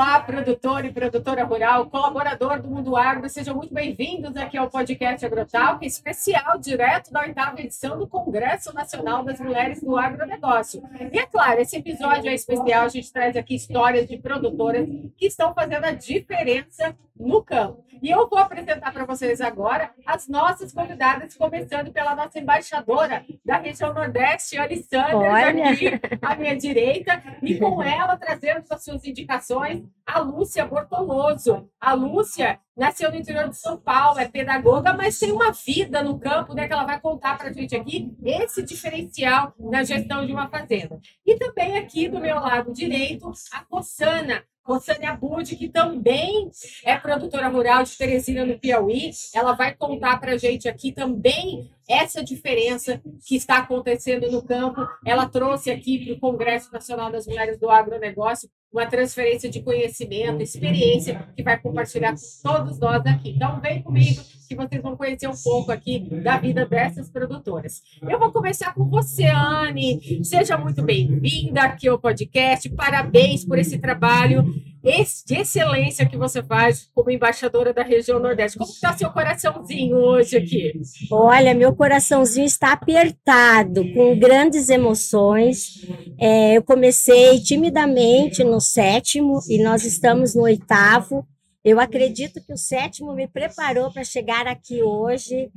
Olá, produtor e produtora rural, colaborador do Mundo Agro, sejam muito bem-vindos aqui ao podcast Agrotalk, especial direto da oitava edição do Congresso Nacional das Mulheres do Agronegócio. E é claro, esse episódio é especial, a gente traz aqui histórias de produtoras que estão fazendo a diferença no campo. E eu vou apresentar para vocês agora as nossas convidadas, começando pela nossa embaixadora da região Nordeste, Alessandra, aqui à minha direita, e com ela trazendo as suas indicações, a Lúcia Bortoloso. A Lúcia nasceu no interior de São Paulo, é pedagoga, mas tem uma vida no campo, né, que ela vai contar para a gente aqui, esse diferencial na gestão de uma fazenda. E também aqui do meu lado direito, a Cossana, Rosânia Bud, que também é produtora rural de Teresina, no Piauí. Ela vai contar para a gente aqui também essa diferença que está acontecendo no campo. Ela trouxe aqui para o Congresso Nacional das Mulheres do Agronegócio uma transferência de conhecimento, experiência, que vai compartilhar com todos nós aqui. Então, vem comigo que vocês vão conhecer um pouco aqui da vida dessas produtoras. Eu vou começar com você, Anne. Seja muito bem-vinda aqui ao podcast. Parabéns por esse trabalho de excelência que você faz como embaixadora da região Nordeste. Como está seu coraçãozinho hoje aqui? Olha, meu coraçãozinho está apertado, com grandes emoções. É, eu comecei timidamente no sétimo e nós estamos no oitavo. Eu acredito que o sétimo me preparou para chegar aqui hoje,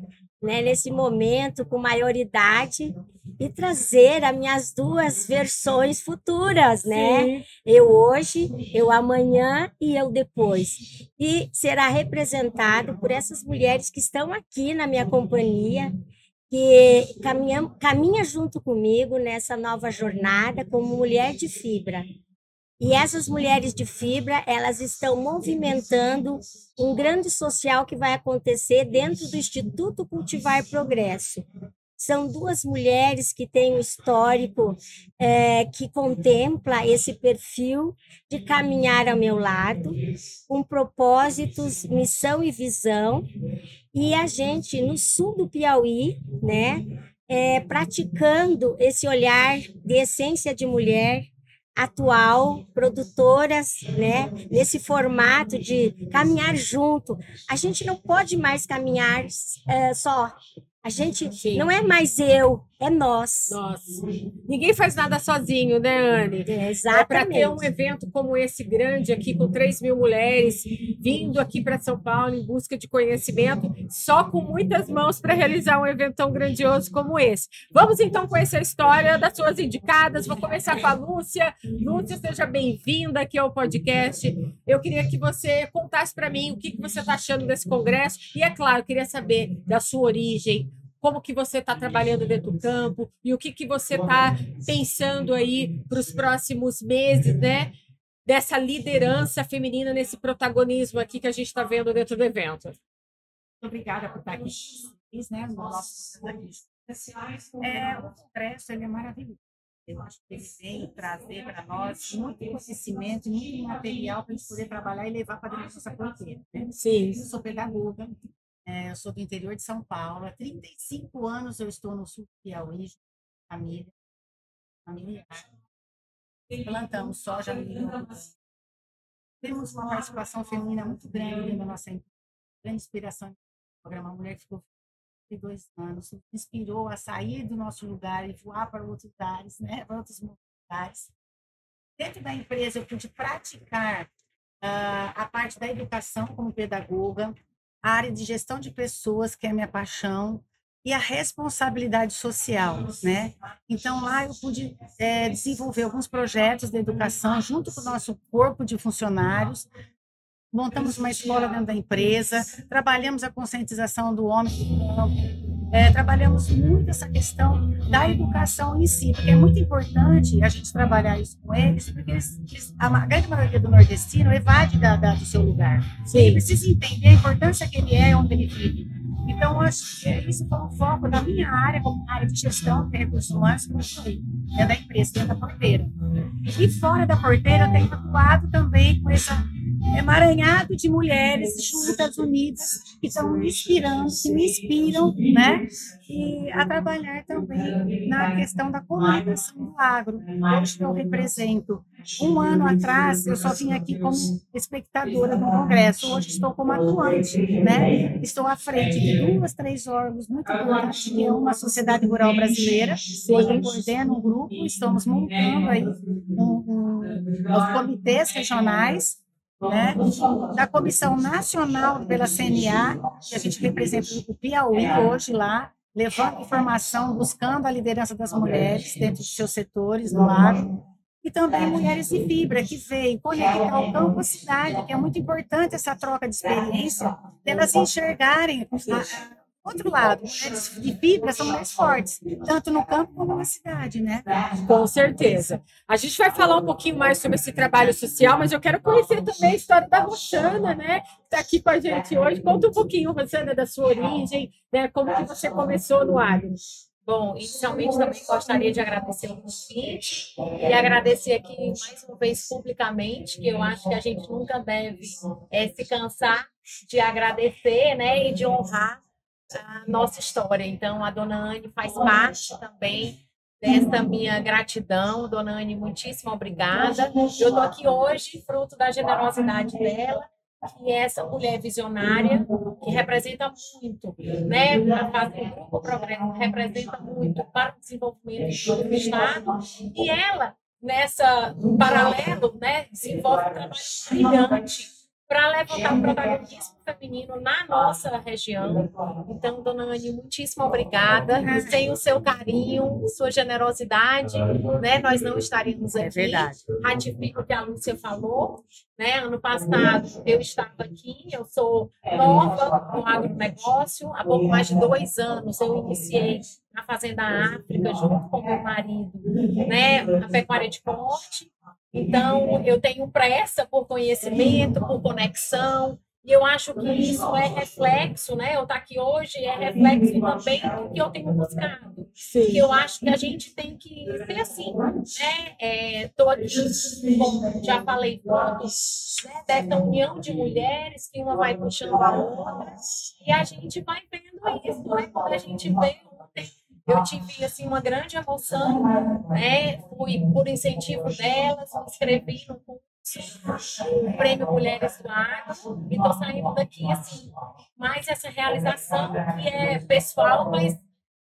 né, nesse momento, com maioridade, e trazer as minhas duas versões futuras, né? Sim. Eu hoje, eu amanhã e eu depois. E será representado por essas mulheres que estão aqui na minha companhia, que caminham, caminha junto comigo nessa nova jornada como mulher de fibra. E essas mulheres de fibra, elas estão movimentando um grande social que vai acontecer dentro do Instituto Cultivar Progresso. São duas mulheres que têm um histórico é, que contempla esse perfil de caminhar ao meu lado, com propósitos, missão e visão. E a gente, no sul do Piauí, né, é, praticando esse olhar de essência de mulher, atual, produtoras, né, nesse formato de caminhar junto. A gente não pode mais caminhar é, só. A gente Sim. não é mais eu, é nós. Nós. Ninguém faz nada sozinho, né, Anne? É, exatamente. É para ter um evento como esse grande aqui, com 3 mil mulheres vindo aqui para São Paulo em busca de conhecimento, só com muitas mãos para realizar um evento tão grandioso como esse. Vamos então conhecer a história das suas indicadas. Vou começar com a Lúcia. Lúcia, seja bem-vinda aqui ao podcast. Eu queria que você contasse para mim o que, que você está achando desse congresso. E, é claro, queria saber da sua origem, como que você está trabalhando dentro do campo e o que, que você está pensando aí para os próximos meses, né? Dessa liderança feminina, nesse protagonismo aqui que a gente está vendo dentro do evento. Obrigada por estar aqui, né, no nosso é, o congresso ele é maravilhoso. Eu acho que ele vem trazer para nós muito conhecimento, muito material para a gente poder trabalhar e levar para dentro da nossa fronteira. Né? Sim. Eu sou pedagoga, é, eu sou do interior de São Paulo. Há 35 anos eu estou no sul do Piauí, família, familiar. Plantamos soja milho. Temos uma participação feminina muito grande da nossa empresa. Grande inspiração do programa Mulher que ficou dois anos, inspirou a sair do nosso lugar e voar para outros lugares, né, para outros lugares. Dentro da empresa, eu pude praticar uh, a parte da educação como pedagoga, a área de gestão de pessoas, que é a minha paixão, e a responsabilidade social, né? Então lá eu pude é, desenvolver alguns projetos de educação junto com o nosso corpo de funcionários. Montamos uma escola dentro da empresa, trabalhamos a conscientização do homem, é, trabalhamos muito essa questão da educação em si, porque é muito importante a gente trabalhar isso com eles, porque eles, eles, a grande maioria do nordestino evade da, da, do seu lugar. Sim. Ele precisa entender a importância que ele é, onde ele vive. Então, acho que isso foi um foco da minha área, como área de gestão de recursos humanos, que eu falei, dentro da empresa, dentro da porteira. E fora da porteira, eu tenho atuado também com essa emaranhado de mulheres juntas, unidas, que estão me inspirando, que me inspiram, né? E a trabalhar também na questão da comunicação do agro. Hoje eu represento. Um ano atrás, eu só vim aqui como espectadora do Congresso. Hoje estou como atuante, né? Estou à frente de duas, três órgãos muito importantes, que é uma sociedade rural brasileira. Hoje eu coordeno um grupo, estamos montando aí um, um, os comitês regionais né, da Comissão Nacional pela CNA, que a gente representa o Piauí hoje lá, levando informação, buscando a liderança das mulheres dentro de seus setores do lado, e também Mulheres de Fibra, que veio conectar o campo à cidade, que é muito importante essa troca de experiência, delas enxergarem a, outro lado, mulheres de fibra são mais fortes, tanto no campo como na cidade, né? Com certeza. A gente vai falar um pouquinho mais sobre esse trabalho social, mas eu quero conhecer também a história da Roxana, né? Que está aqui com a gente hoje. Conta um pouquinho, Roxana, da sua origem, né? Como que você começou no agro. Bom, inicialmente também gostaria de agradecer o convite e agradecer aqui mais uma vez publicamente, que eu acho que a gente nunca deve é, se cansar de agradecer né, e de honrar a nossa história. Então, a dona Anne faz parte também dessa minha gratidão. Dona Anne, muitíssimo obrigada. Eu estou aqui hoje, fruto da generosidade dela, que é essa mulher visionária, que representa muito, né, o Grupo Progresso, representa muito para o desenvolvimento do Estado, e ela, nessa paralelo, né, desenvolve um trabalho brilhante para levantar o protagonismo feminino na nossa região. Então, dona Anne, muitíssimo obrigada. Sem o seu carinho, sua generosidade, né, nós não estaríamos aqui. É verdade. Ratifico o que a Lúcia falou. Né? Ano passado eu estava aqui, eu sou nova no agronegócio. Há pouco mais de dois anos eu iniciei na Fazenda África, junto com meu marido, né, a pecuária de corte. Então, eu tenho pressa por conhecimento, por conexão, e eu acho que isso é reflexo, né? Eu estar aqui hoje é reflexo também do que eu tenho buscado. Sim. Que eu acho que a gente tem que ser assim, né? É, aqui, como já falei, todos, né? dessa união de mulheres, que uma vai puxando a outra, e a gente vai vendo isso, né? Quando a gente vê ontem eu tive assim uma grande emoção, né? Fui por incentivo delas, me inscrevi no curso, o Prêmio Mulheres do Agro, e estou saindo daqui assim, mais essa realização que é pessoal, mas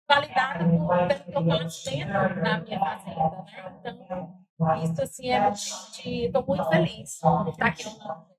validada por, pelo que eu faço dentro da minha fazenda, né? Então, isso assim é estou muito feliz por estar aqui no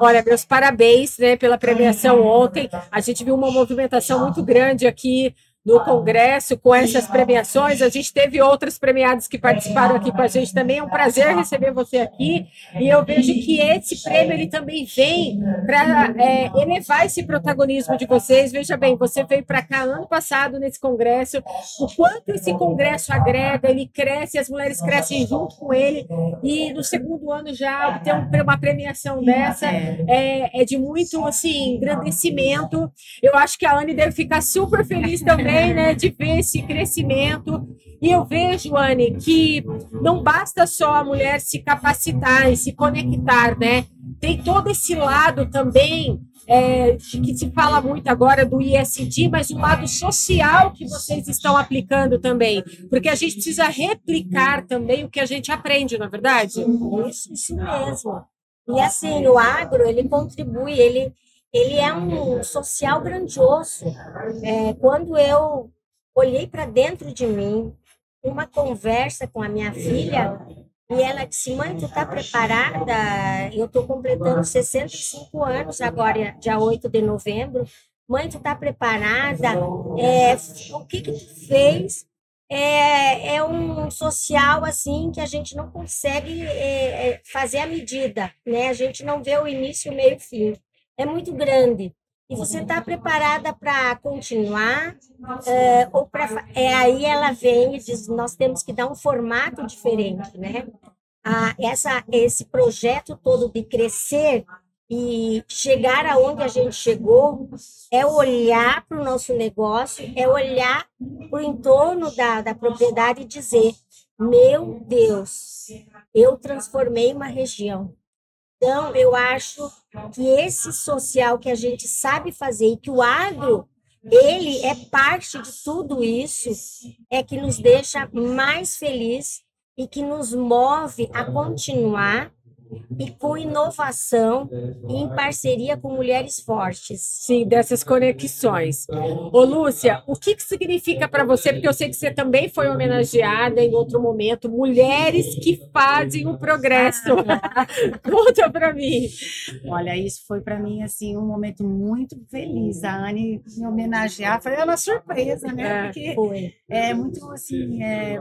Olha, meus parabéns né, pela premiação ontem. A gente viu uma movimentação muito grande aqui no Congresso com essas premiações. A gente teve outros premiados que participaram aqui com a gente também. É um prazer receber você aqui. E eu vejo que esse prêmio ele também vem para é, elevar esse protagonismo de vocês. Veja bem, você veio para cá ano passado nesse Congresso. O quanto esse Congresso agrega, ele cresce, as mulheres crescem junto com ele. E no segundo ano já obter uma premiação dessa é, é de muito assim, engrandecimento. Eu acho que a Anne deve ficar super feliz também também, né, de ver esse crescimento. E eu vejo, Anne, que não basta só a mulher se capacitar e se conectar, né? Tem todo esse lado também é, que se fala muito agora do ISD, mas o lado social que vocês estão aplicando também, porque a gente precisa replicar também o que a gente aprende, não é verdade? Isso, isso mesmo. E assim, o agro, ele contribui, ele, ele é um social grandioso. É, quando eu olhei para dentro de mim, uma conversa com a minha filha, e ela disse: Mãe, tu está preparada? Eu estou completando 65 anos agora, dia 8 de novembro. Mãe, tu está preparada? É, o que, que tu fez? É, é um social assim que a gente não consegue é, é fazer a medida, né? A gente não vê o início, o meio e o fim é muito grande. E você está preparada para continuar é, ou para é aí ela vem e diz nós temos que dar um formato diferente né? Ah, essa esse projeto todo de crescer e chegar aonde a gente chegou é olhar para o nosso negócio é olhar para o entorno da, da propriedade e dizer meu Deus eu transformei uma região Então, eu acho que esse social que a gente sabe fazer e que o agro, ele é parte de tudo isso, é que nos deixa mais feliz e que nos move a continuar e com inovação e em parceria com mulheres fortes. Sim, dessas conexões. Ô, Lúcia, o que, que significa para você? Porque eu sei que você também foi homenageada em outro momento, mulheres que fazem o progresso. Ah, Conta para mim. Olha, isso foi para mim assim um momento muito feliz. A Anne me homenagear foi uma surpresa, né? Porque Foi. é muito assim, é,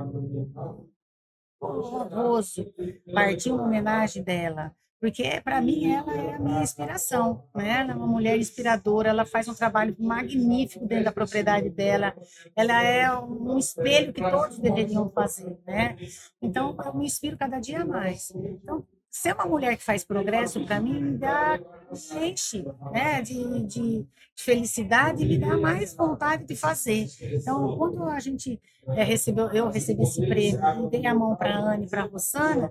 honroso partir uma homenagem dela, porque para mim ela é a minha inspiração, né? Ela é uma mulher inspiradora, ela faz um trabalho magnífico dentro da propriedade dela, ela é um espelho que todos deveriam fazer, né? Então eu me inspiro cada dia mais. Então ser uma mulher que faz progresso para mim me dá enche, né? De, de felicidade e me dá mais vontade de fazer. Então quando a gente é, recebeu, eu recebi esse prêmio e dei a mão para a Anne, para a Rossana,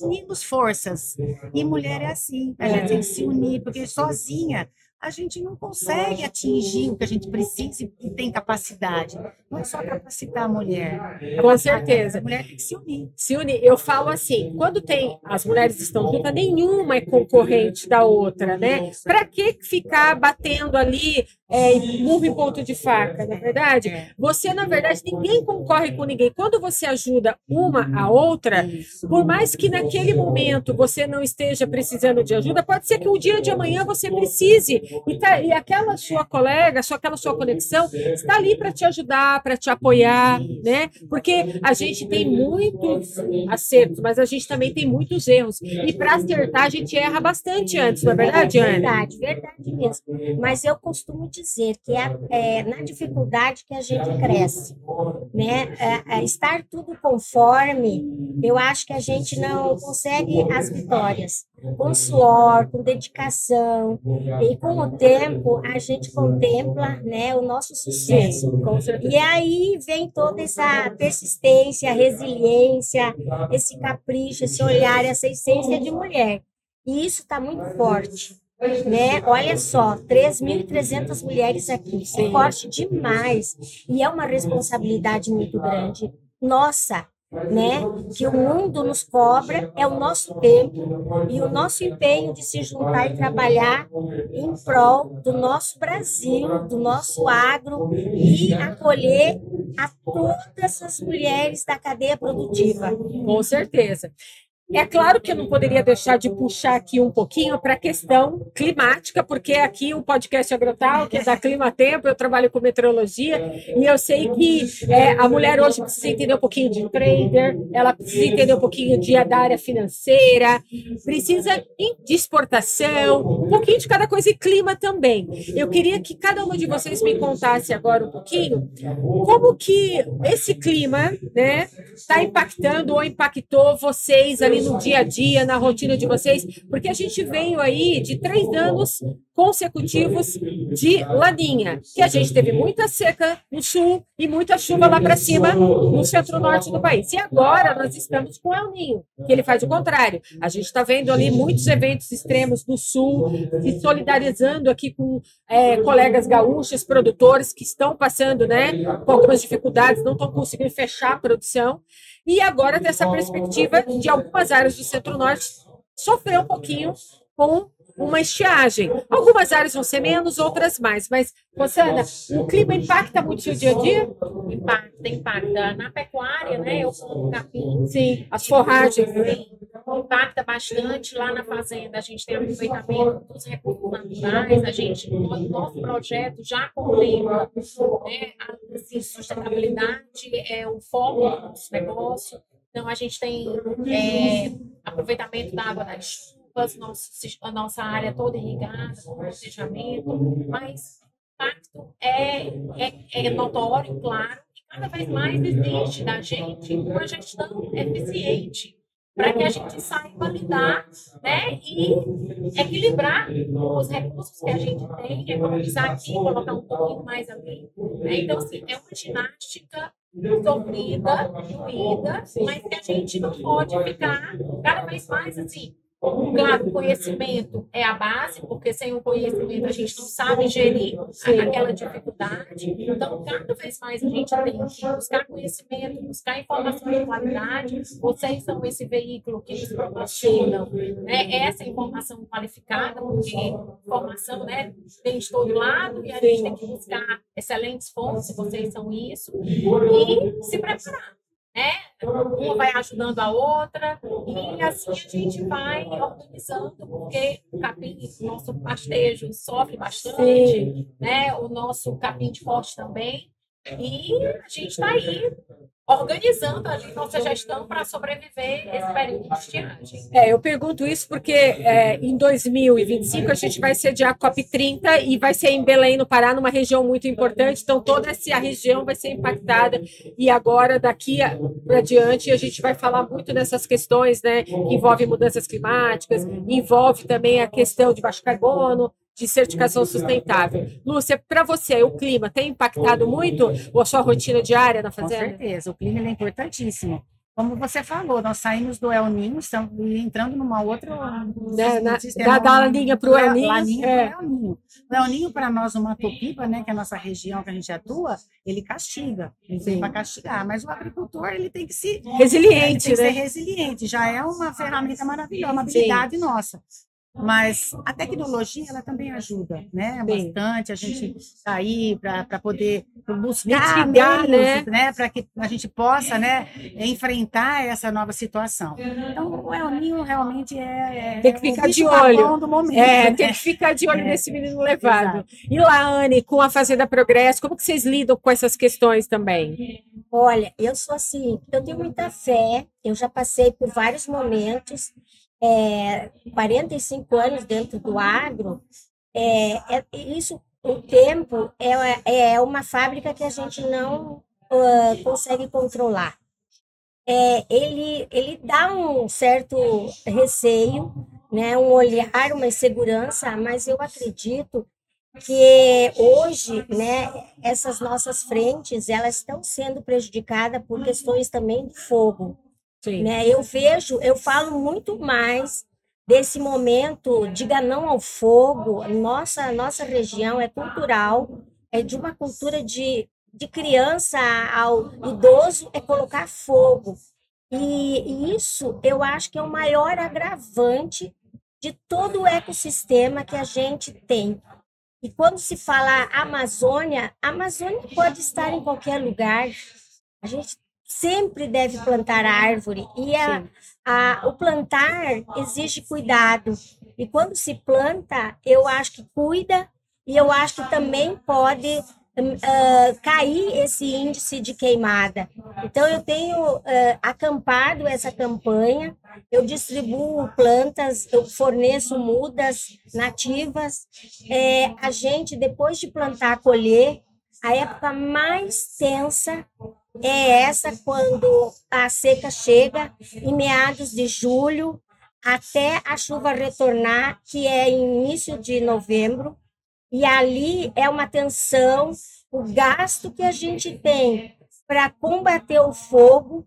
unimos forças. E mulher é assim, a gente tem que se unir, porque sozinha a gente não consegue atingir o que a gente precisa e tem capacidade. Não é só capacitar a mulher. Com certeza. A mulher tem que se unir. Se unir. Eu falo assim, quando tem as mulheres estão juntas, nenhuma é concorrente da outra, né? Para que ficar batendo ali é, murro em ponto de faca, na verdade? Você, na verdade, ninguém concorre com ninguém. Quando você ajuda uma a outra, por mais que naquele momento você não esteja precisando de ajuda, pode ser que um dia de amanhã você precise. E, tá, e aquela sua colega, só aquela sua conexão, está ali para te ajudar, para te apoiar, né? Porque a gente tem muitos acertos, mas a gente também tem muitos erros. E para acertar, a gente erra bastante antes, não é verdade, Anne? Verdade, verdade mesmo. Mas eu costumo dizer que é, é na dificuldade que a gente cresce, né? É, é, estar tudo conforme, eu acho que a gente não consegue as vitórias. Com suor, com dedicação e com o tempo a gente contempla, né, o nosso sucesso. E aí vem toda essa persistência, resiliência, esse capricho, esse olhar, essa essência de mulher. E isso está muito forte. Né? Olha só, 3.300 mulheres aqui, é forte demais. E é uma responsabilidade muito grande. Nossa, né? Que o mundo nos cobra é o nosso tempo e o nosso empenho de se juntar e trabalhar em prol do nosso Brasil, do nosso agro e acolher a todas as mulheres da cadeia produtiva. Com certeza. É claro que eu não poderia deixar de puxar aqui um pouquinho para a questão climática, porque aqui o podcast Agrotal, que é da Clima Tempo, eu trabalho com meteorologia, e eu sei que é, a mulher hoje precisa entender um pouquinho de trader, ela precisa entender um pouquinho de, da área financeira, precisa de exportação, um pouquinho de cada coisa e clima também. Eu queria que cada uma de vocês me contasse agora um pouquinho como que esse clima né, está impactando ou impactou vocês ali no dia a dia, na rotina de vocês, porque a gente veio aí de três anos consecutivos de laninha, que a gente teve muita seca no sul e muita chuva lá para cima no centro-norte do país. E agora nós estamos com El Ninho, que ele faz o contrário. A gente está vendo ali muitos eventos extremos no sul, se solidarizando aqui com é, colegas gaúchos, produtores que estão passando né, com algumas dificuldades, não estão conseguindo fechar a produção. E agora tem essa perspectiva de algumas áreas do centro-norte sofrer um pouquinho com uma estiagem. Algumas áreas vão ser menos, outras mais. Mas, Rosana, o clima impacta muito o dia a dia? Impacta, impacta. Na pecuária, né? Eu como capim. Sim, as forragens. Sim, impacta bastante. Lá na fazenda, a gente tem aproveitamento dos recursos naturais. A gente, no nosso projeto, já contempla né, a assim, sustentabilidade, é o foco do nosso negócio. Então, a gente tem é, aproveitamento da água das nosso, a nossa área toda irrigada, com planejamento, mas o impacto é, é, é notório, claro, e cada vez mais exige da gente uma gestão eficiente para que a gente saiba lidar né, e equilibrar os recursos que a gente tem, economizar aqui, colocar um pouquinho mais ali. Né? Então, assim, é uma ginástica sofrida, doída, mas que a gente não pode ficar cada vez mais assim, Claro, o conhecimento é a base, porque sem o conhecimento a gente não sabe gerir aquela dificuldade. Então, cada vez mais a gente tem que buscar conhecimento, buscar informação de qualidade. Vocês são esse veículo que nos proporcionam né, essa informação qualificada, porque informação né, tem de todo lado e a gente tem que buscar excelentes fontes, vocês são isso, e se preparar né? Uma vai ajudando a outra, e assim a gente vai organizando, porque o capim, o nosso pastejo sofre bastante, Sim. né? O nosso capim de corte também. E a gente está aí organizando ali nossa gestão para sobreviver esse período de estiagem. É, eu pergunto isso porque é, em 2025 a gente vai sediar a COP30 e vai ser em Belém, no Pará, numa região muito importante, então toda essa região vai ser impactada e agora daqui para diante a gente vai falar muito nessas questões, né, que envolve mudanças climáticas, envolve também a questão de baixo carbono, de certificação sustentável. Lúcia, para você, o clima tem impactado muito a sua rotina diária na fazenda? Com certeza, o clima é importantíssimo. Como você falou, nós saímos do El Ninho, estamos entrando numa outra. Né, na, da, da linha para o El Ninho. Laninha é. El Ninho. O El Ninho, para nós, uma Topiba, né, que é a nossa região que a gente atua, ele castiga. Ele vem para castigar. Mas o agricultor ele tem que se. Resiliente, ele tem né? que ser resiliente. Já é uma ferramenta maravilhosa, uma habilidade Sim. nossa. Mas a tecnologia ela também ajuda, né? Sim. Bastante a gente sair para poder buscar meios, né? né? Para que a gente possa, né? Enfrentar essa nova situação. Então o El Ninho realmente é, é tem que ficar de olho do momento. É, né? tem que ficar de olho é. nesse menino levado. Exato. E lá, Anne, com a Fazenda Progresso, como que vocês lidam com essas questões também? Olha, eu sou assim, eu tenho muita fé. Eu já passei por vários momentos é, 45 anos dentro do agro, é, é, isso, o tempo é, é uma fábrica que a gente não uh, consegue controlar. É, ele, ele dá um certo receio, né, um olhar, uma insegurança, mas eu acredito que hoje, né, essas nossas frentes, elas estão sendo prejudicadas por questões também de fogo. Sim. Né? Eu vejo, eu falo muito mais desse momento, diga não ao fogo. Nossa, nossa região é cultural, é de uma cultura de, de criança ao idoso, é colocar fogo. E, e isso eu acho que é o maior agravante de todo o ecossistema que a gente tem. E quando se fala Amazônia, a Amazônia pode estar em qualquer lugar. A gente sempre deve plantar árvore e a, a, o plantar exige cuidado. E quando se planta, eu acho que cuida e eu acho que também pode uh, cair esse índice de queimada. Então, eu tenho uh, acampado essa campanha, eu distribuo plantas, eu forneço mudas nativas. É, a gente, depois de plantar, colher, a época mais tensa é essa quando a seca chega em meados de julho até a chuva retornar, que é início de novembro, e ali é uma tensão, o gasto que a gente tem para combater o fogo,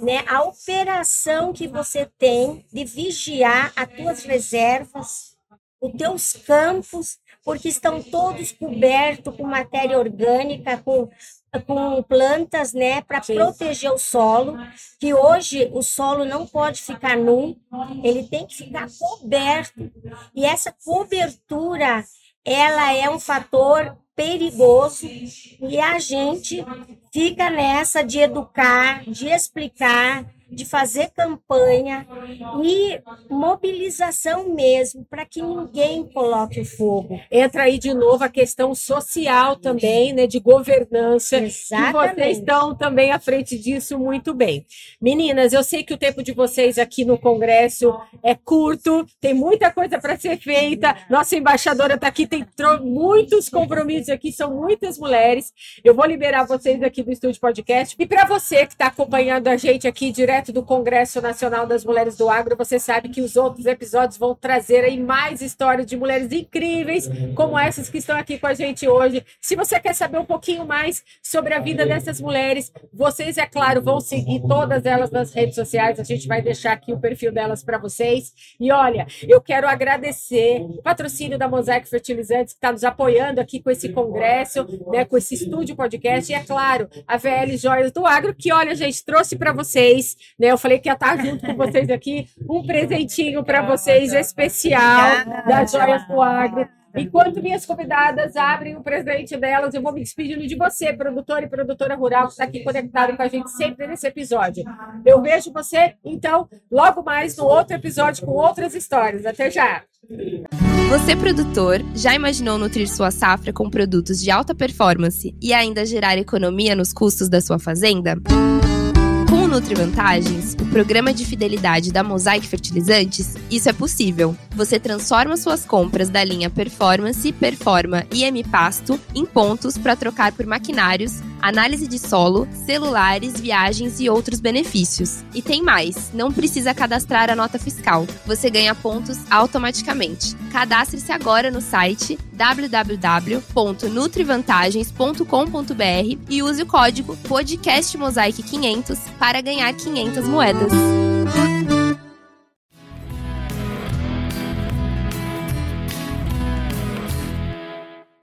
né? A operação que você tem de vigiar as tuas reservas, os teus campos, porque estão todos cobertos com matéria orgânica, com com plantas, né, para proteger o solo, que hoje o solo não pode ficar nu, ele tem que ficar coberto. E essa cobertura, ela é um fator perigoso e a gente fica nessa de educar, de explicar, de fazer campanha e mobilização mesmo para que ninguém coloque o fogo. Entra aí de novo a questão social também, né, de governança. Exatamente. E vocês estão também à frente disso muito bem. Meninas, eu sei que o tempo de vocês aqui no Congresso é curto, tem muita coisa para ser feita. Nossa embaixadora está aqui, tem muitos compromissos aqui, são muitas mulheres. Eu vou liberar vocês aqui do Estúdio Podcast. E para você que está acompanhando a gente aqui direto direto do Congresso Nacional das Mulheres do Agro. Você sabe que os outros episódios vão trazer aí mais histórias de mulheres incríveis, como essas que estão aqui com a gente hoje. Se você quer saber um pouquinho mais sobre a vida dessas mulheres, vocês, é claro, vão seguir todas elas nas redes sociais. A gente vai deixar aqui o perfil delas para vocês. E olha, eu quero agradecer o patrocínio da Mosaic Fertilizantes, que está nos apoiando aqui com esse congresso, né, com esse estúdio podcast. E, é claro, a VL Joias do Agro, que, olha, gente, trouxe para vocês, né? Eu falei que ia estar junto com vocês aqui, um presentinho para vocês especial da Joias do Agro. Enquanto minhas convidadas abrem o presente delas, eu vou me despedindo de você, produtor e produtora rural, que está aqui conectado com a gente sempre nesse episódio. Eu vejo você, então, logo mais no outro episódio com outras histórias. Até já! Você, produtor, já imaginou nutrir sua safra com produtos de alta performance e ainda gerar economia nos custos da sua fazenda? Com o Nutri Vantagens, o programa de fidelidade da Mosaic Fertilizantes, isso é possível. Você transforma suas compras da linha Performance, Performa e M Pasto em pontos para trocar por maquinários, análise de solo, celulares, viagens e outros benefícios. E tem mais, não precisa cadastrar a nota fiscal. Você ganha pontos automaticamente. Cadastre-se agora no site www.nutrivantagens.com.br e use o código podcastmosaic500 para ganhar 500 moedas.